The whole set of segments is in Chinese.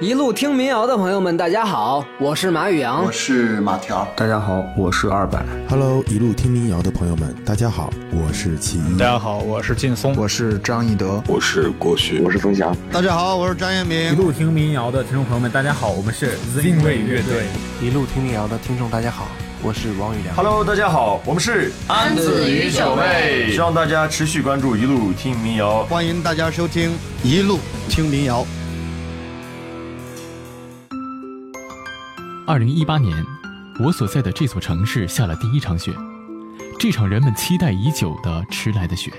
一路听民谣的朋友们，大家好，我是马宇阳，我是马条，大家好，我是二百。Hello，一路听民谣的朋友们，大家好，我是齐豫。大家好，我是劲松，我是张一德，我是郭旭，我是冯翔。大家好，我是张彦明。一路听民谣的听众朋友们，大家好，我们是 Zinway 乐队。一路听民谣的听众，大家好，我是王宇良。Hello，大家好，我们是安子与小妹。希望大家持续关注一路听民谣，欢迎大家收听一路听民谣。二零一八年，我所在的这座城市下了第一场雪，这场人们期待已久的迟来的雪，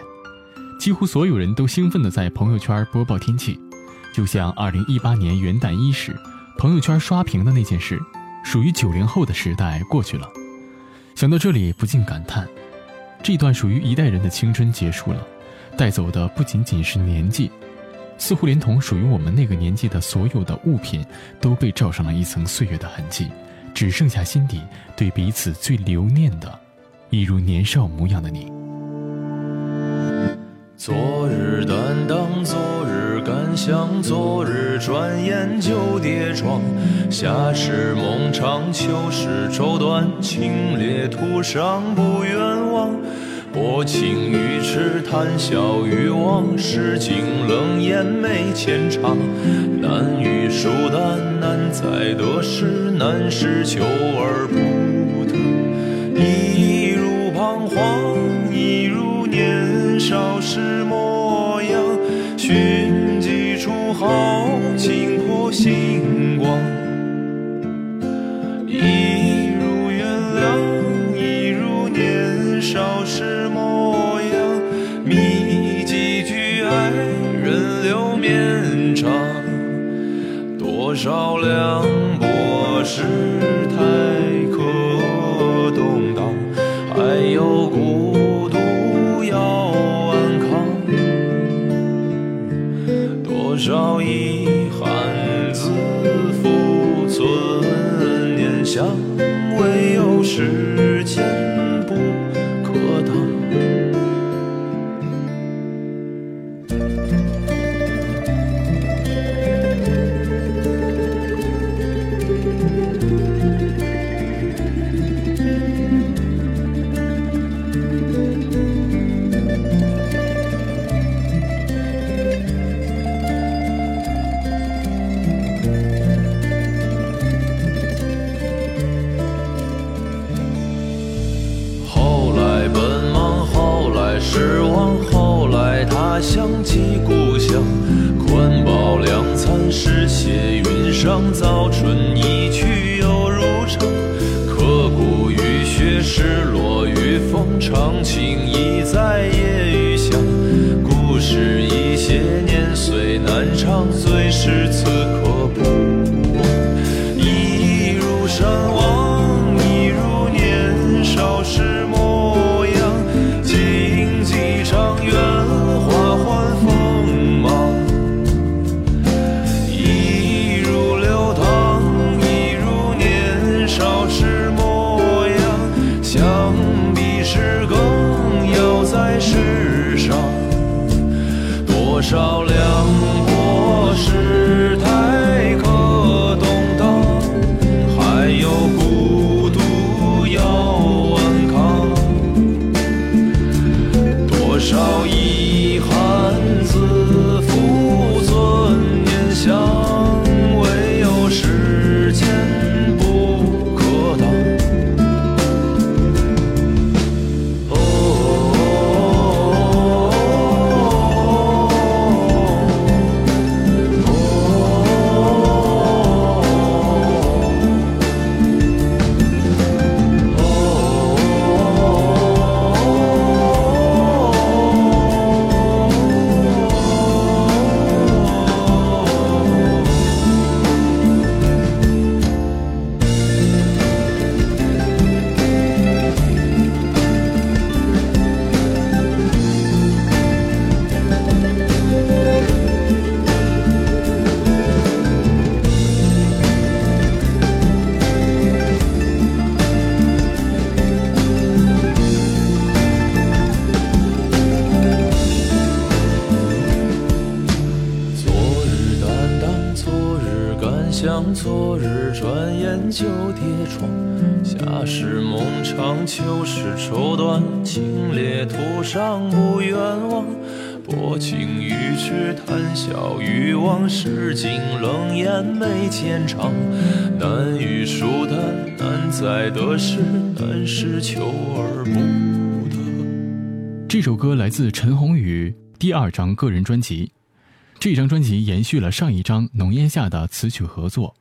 几乎所有人都兴奋地在朋友圈播报天气，就像二零一八年元旦伊始，朋友圈刷屏的那件事，属于九零后的时代过去了。想到这里，不禁感叹，这段属于一代人的青春结束了，带走的不仅仅是年纪。似乎连同属于我们那个年纪的所有的物品，都被罩上了一层岁月的痕迹，只剩下心底对彼此最留念的，一如年少模样的你。昨日担当，昨日感想，昨日转眼就跌撞。夏时梦长，秋时愁短，清冽途上不远望。薄情于痴，谈笑于往，世情冷眼眉浅尝。难遇疏淡，难在得失，难是求而不得。一如彷徨，一如年少时模样。寻几处豪情破心少凉薄世态可动荡，还有孤独要安康，多少遗憾自负存念想，唯有时间。不可挡上。早昨日，转眼就跌撞。夏时梦长，秋是愁短，清冽途上不远望。薄情于痴，谈笑于往事，尽冷眼眉间长。难遇疏淡，难在得失，难是求而不得。这首歌来自陈鸿宇第二张个人专辑。这张专辑延续了上一张《浓烟下》的词曲合作，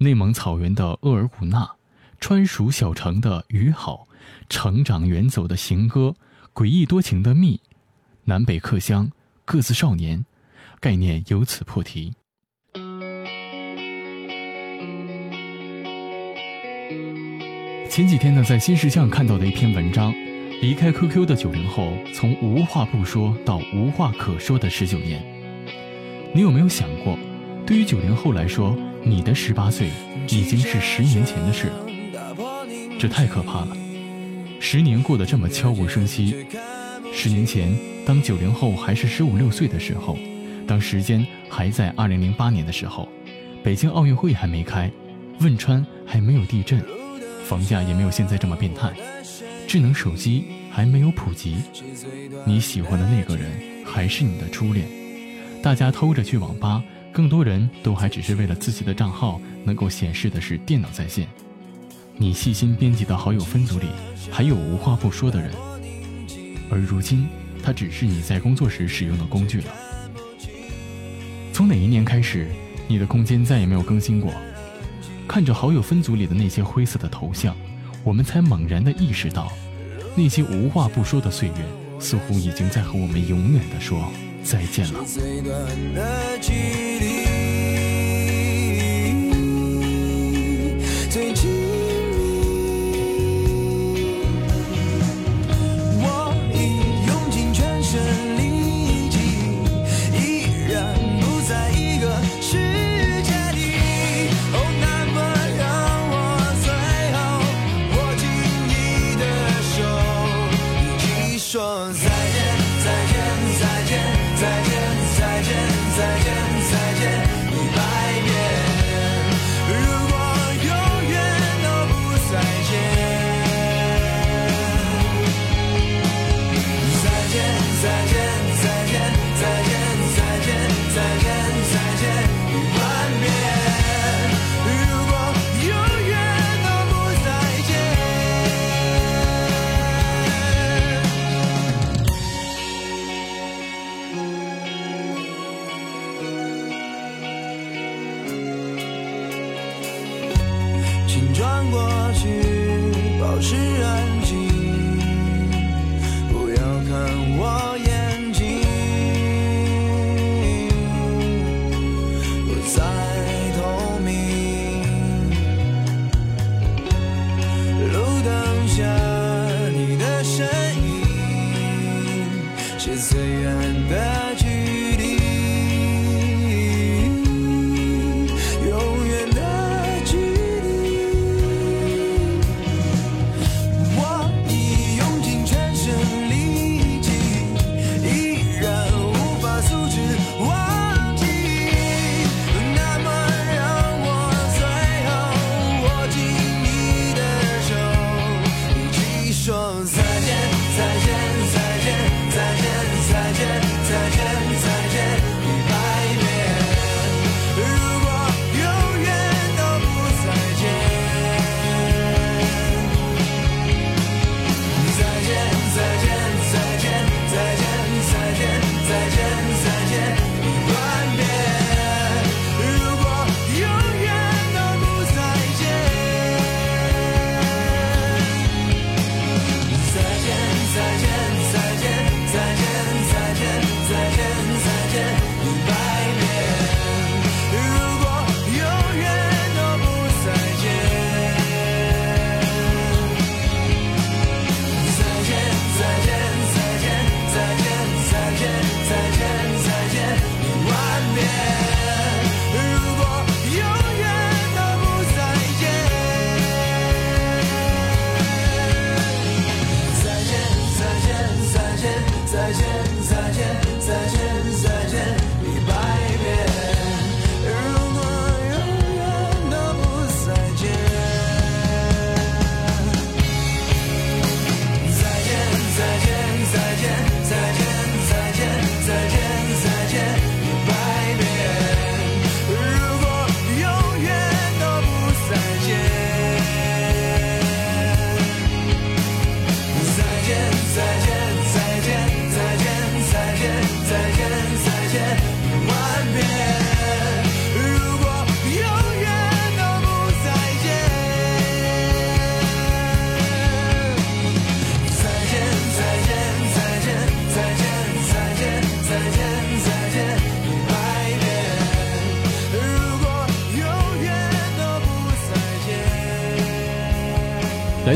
内蒙草原的额尔古纳，川蜀小城的雨好，成长远走的行歌，诡异多情的蜜，南北客乡，各自少年，概念由此破题。前几天呢，在新事项看到的一篇文章，离开 QQ 的九零后，从无话不说到无话可说的十九年。你有没有想过，对于九零后来说，你的十八岁已经是十年前的事了。这太可怕了，十年过得这么悄无声息。十年前，当九零后还是十五六岁的时候，当时间还在二零零八年的时候，北京奥运会还没开，汶川还没有地震，房价也没有现在这么变态，智能手机还没有普及，你喜欢的那个人还是你的初恋。大家偷着去网吧，更多人都还只是为了自己的账号能够显示的是电脑在线。你细心编辑的好友分组里还有无话不说的人，而如今他只是你在工作时使用的工具了。从哪一年开始，你的空间再也没有更新过？看着好友分组里的那些灰色的头像，我们才猛然的意识到，那些无话不说的岁月，似乎已经在和我们永远的说。再见了。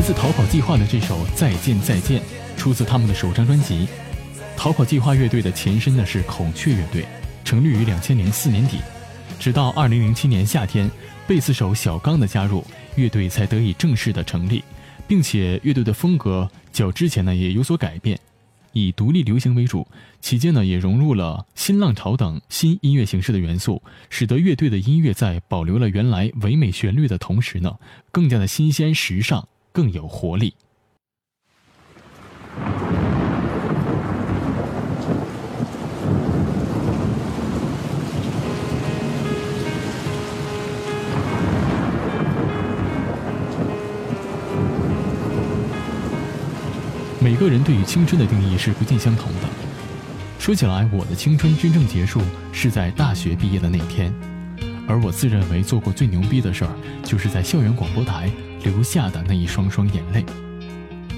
自逃跑计划的这首《再见再见》，出自他们的首张专辑。逃跑计划乐队的前身呢是孔雀乐队，成立于两千零四年底，直到二零零七年夏天，贝斯手小刚的加入，乐队才得以正式的成立，并且乐队的风格较之前呢也有所改变，以独立流行为主，期间呢也融入了新浪潮等新音乐形式的元素，使得乐队的音乐在保留了原来唯美旋律的同时呢，更加的新鲜时尚。更有活力。每个人对于青春的定义是不尽相同的。说起来，我的青春真正结束是在大学毕业的那天，而我自认为做过最牛逼的事儿，就是在校园广播台。留下的那一双双眼泪。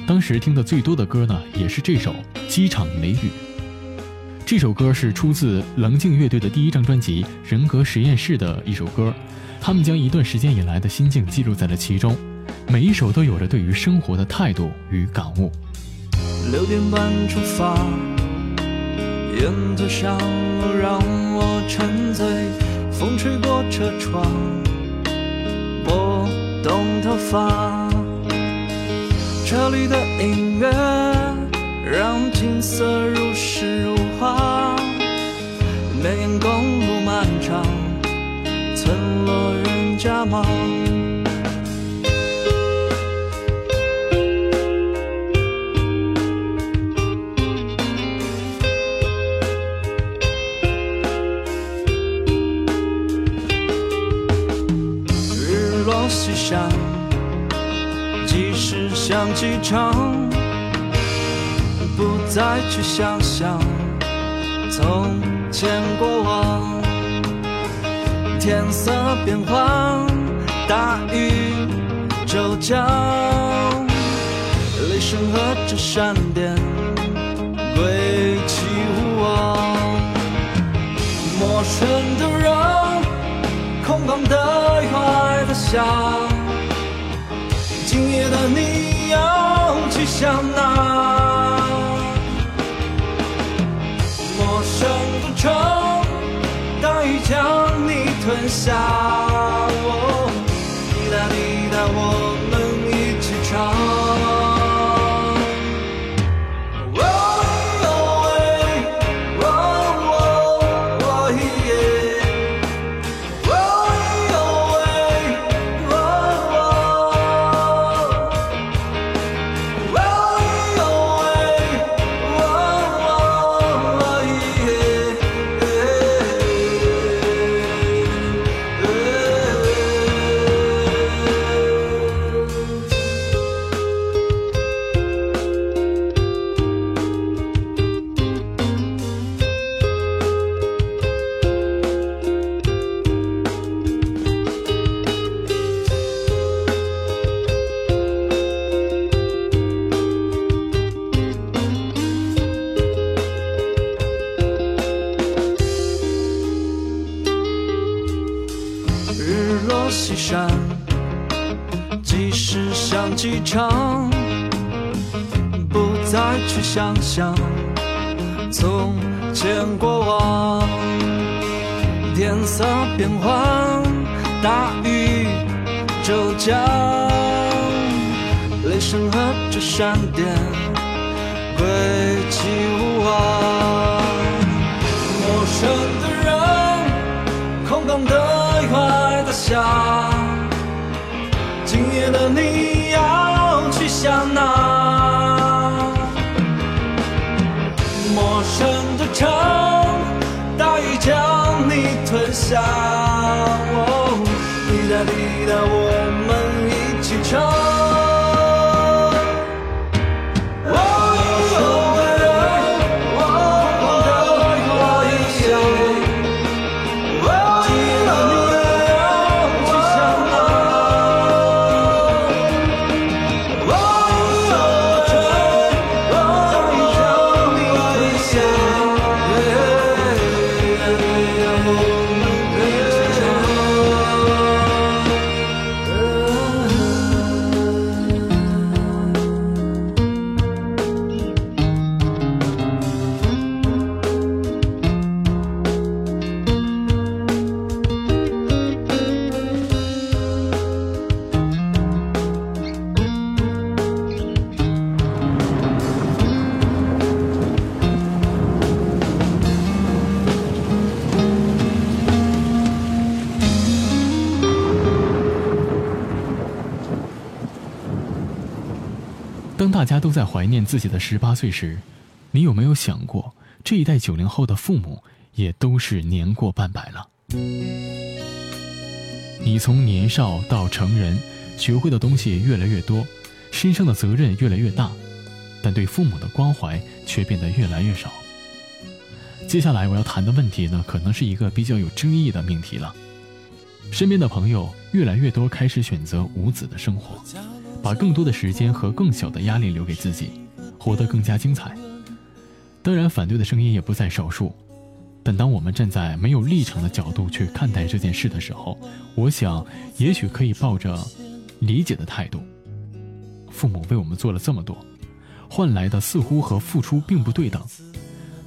当时听的最多的歌呢，也是这首《机场雷雨》。这首歌是出自棱镜乐队的第一张专辑《人格实验室》的一首歌，他们将一段时间以来的心境记录在了其中，每一首都有着对于生活的态度与感悟。六点半出发，沿着小路让我沉醉，风吹过车窗。动头发，车里的音乐让景色如诗如画。绵延公路漫长，村落人家忙。像机场，不再去想象从前过往。天色变幻，大雨骤降，雷声和着闪电归期无望。陌生的人，空旷的雨还在下。今夜的你要去向哪？陌生的城，大雨将你吞下。从前过往，天色变幻，大雨骤降，雷声和着闪电归期无望。陌生的人，空荡的雨还在下，今夜的你吞当大家都在怀念自己的十八岁时，你有没有想过，这一代九零后的父母也都是年过半百了？你从年少到成人，学会的东西越来越多，身上的责任越来越大，但对父母的关怀却变得越来越少。接下来我要谈的问题呢，可能是一个比较有争议的命题了。身边的朋友越来越多开始选择无子的生活，把更多的时间和更小的压力留给自己，活得更加精彩。当然，反对的声音也不在少数。但当我们站在没有立场的角度去看待这件事的时候，我想，也许可以抱着理解的态度。父母为我们做了这么多，换来的似乎和付出并不对等。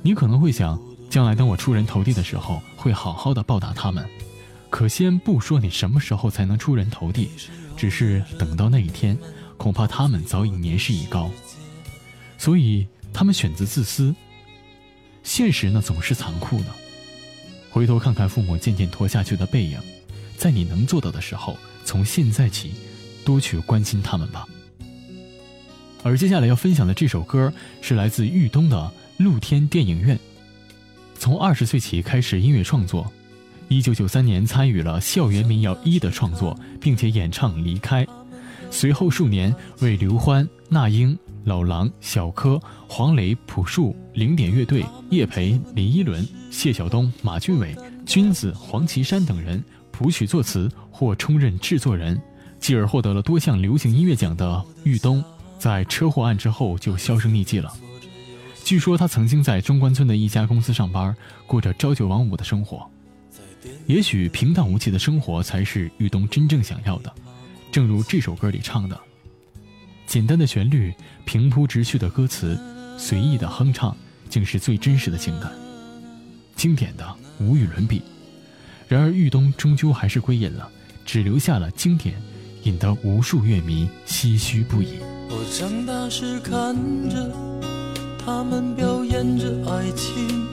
你可能会想，将来当我出人头地的时候，会好好的报答他们。可先不说你什么时候才能出人头地，只是等到那一天，恐怕他们早已年事已高。所以他们选择自私。现实呢总是残酷的，回头看看父母渐渐拖下去的背影，在你能做到的时候，从现在起，多去关心他们吧。而接下来要分享的这首歌是来自豫东的露天电影院。从二十岁起开始音乐创作，一九九三年参与了校园民谣一的创作，并且演唱《离开》，随后数年为刘欢、那英。老狼、小柯、黄磊、朴树、零点乐队、叶培、林依轮、谢晓东、马俊伟、君子、黄绮珊等人谱曲作词或充任制作人，继而获得了多项流行音乐奖的玉东，在车祸案之后就销声匿迹了。据说他曾经在中关村的一家公司上班，过着朝九晚五的生活。也许平淡无奇的生活才是玉东真正想要的，正如这首歌里唱的。简单的旋律，平铺直叙的歌词，随意的哼唱，竟是最真实的情感，经典的无与伦比。然而，玉东终究还是归隐了，只留下了经典，引得无数乐迷唏嘘不已。我长大时看着他们表演着爱情，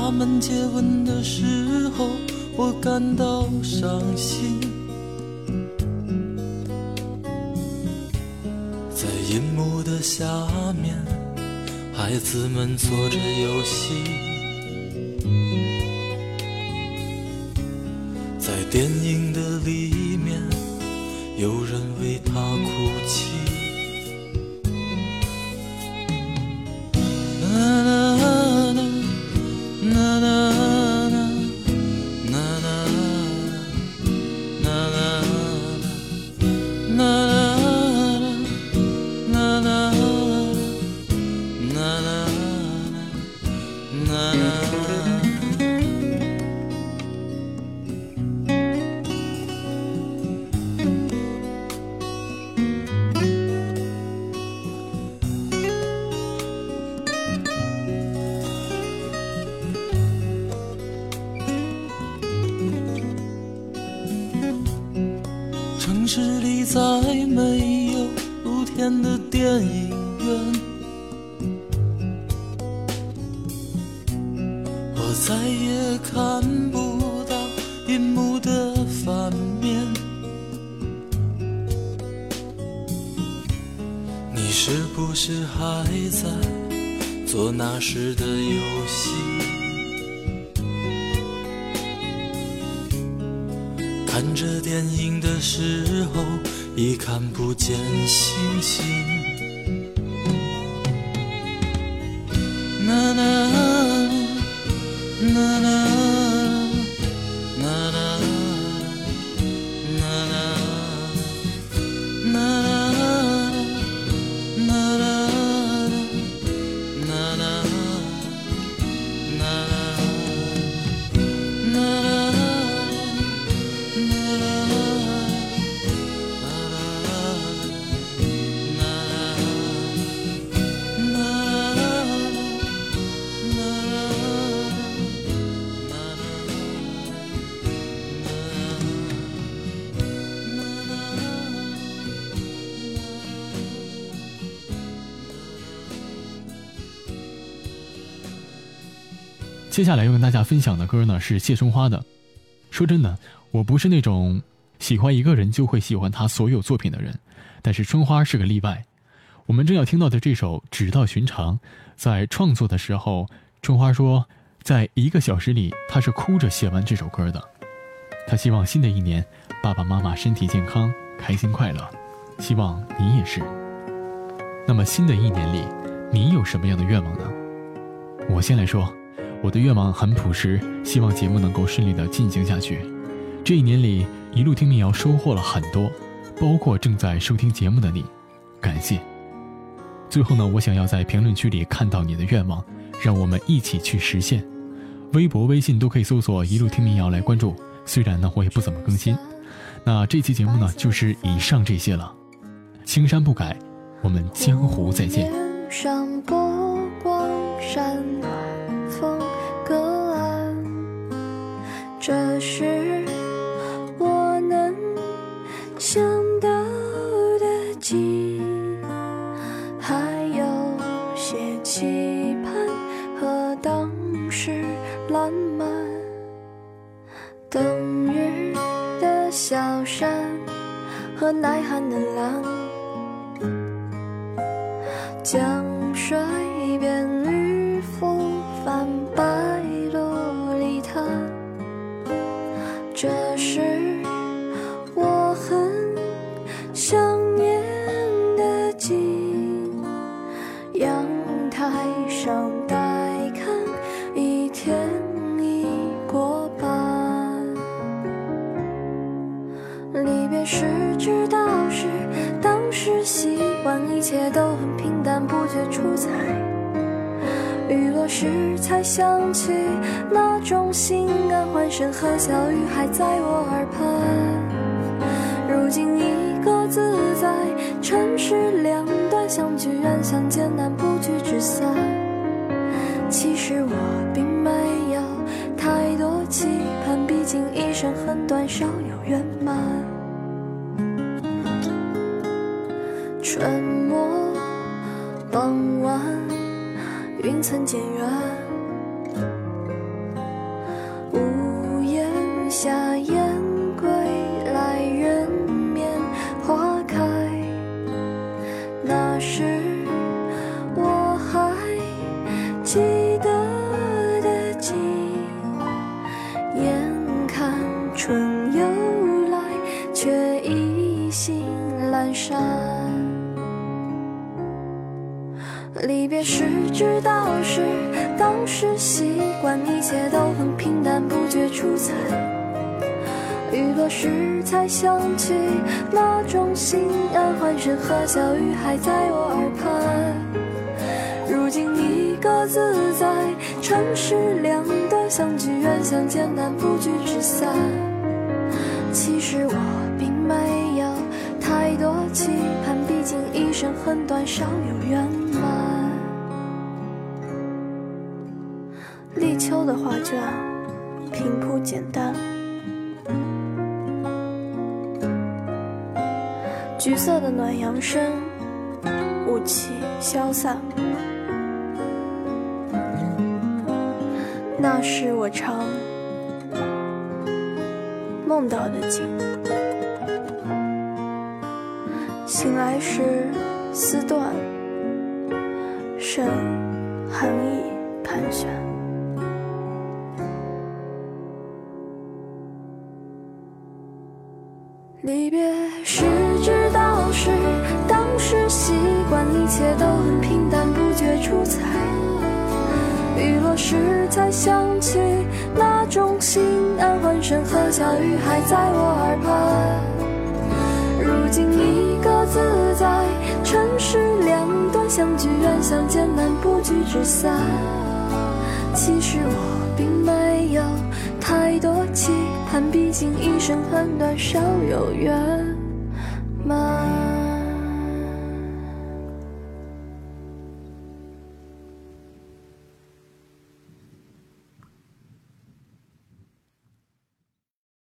他们接吻的时候，我感到伤心。在银幕的下面，孩子们做着游戏，在电影的里面，有人为他哭的电影院，我再也看不到银幕的反面。你是不是还在做那时的游戏？看着电影的时候。已看不见星星。啦啦啦啦。接下来要跟大家分享的歌呢是谢春花的。说真的，我不是那种喜欢一个人就会喜欢他所有作品的人，但是春花是个例外。我们正要听到的这首《只道寻常》，在创作的时候，春花说，在一个小时里，她是哭着写完这首歌的。她希望新的一年，爸爸妈妈身体健康，开心快乐。希望你也是。那么新的一年里，你有什么样的愿望呢？我先来说，我的愿望很朴实，希望节目能够顺利的进行下去。这一年里，一路听民谣收获了很多，包括正在收听节目的你，感谢。最后呢，我想要在评论区里看到你的愿望，让我们一起去实现。微博、微信都可以搜索“一路听民谣”来关注。虽然呢，我也不怎么更新。那这期节目呢，就是以上这些了。青山不改，我们江湖再见。这是我能想到的景，还有些期盼和当时烂漫。冬日的小山和耐寒的蓝。这是时才想起那种心安，欢声和笑语还在我耳畔。如今一个自在，城市两端相聚远相见难，不聚只散。其实我并没有太多期盼，毕竟一生很短，少有圆满。春末。傍晚，云层渐远，雨落时才想起那种心安，欢声和笑语还在我耳畔。如今一个自在，城市两端相聚远，相见难，不聚只散。其实我并没有太多期盼，毕竟一生很短，少有圆满。立秋的画卷，平铺简单，橘色的暖阳升，雾气消散。那是我常梦到的景，醒来时丝断，剩寒意盘旋。离别时一切都很平淡，不觉出彩。雨落时才想起那种心安，欢声和笑语还在我耳畔。如今一个自在，城市两端相聚远，相见难，不聚只散。其实我并没有太多期。盼，毕竟一生很短，少有缘。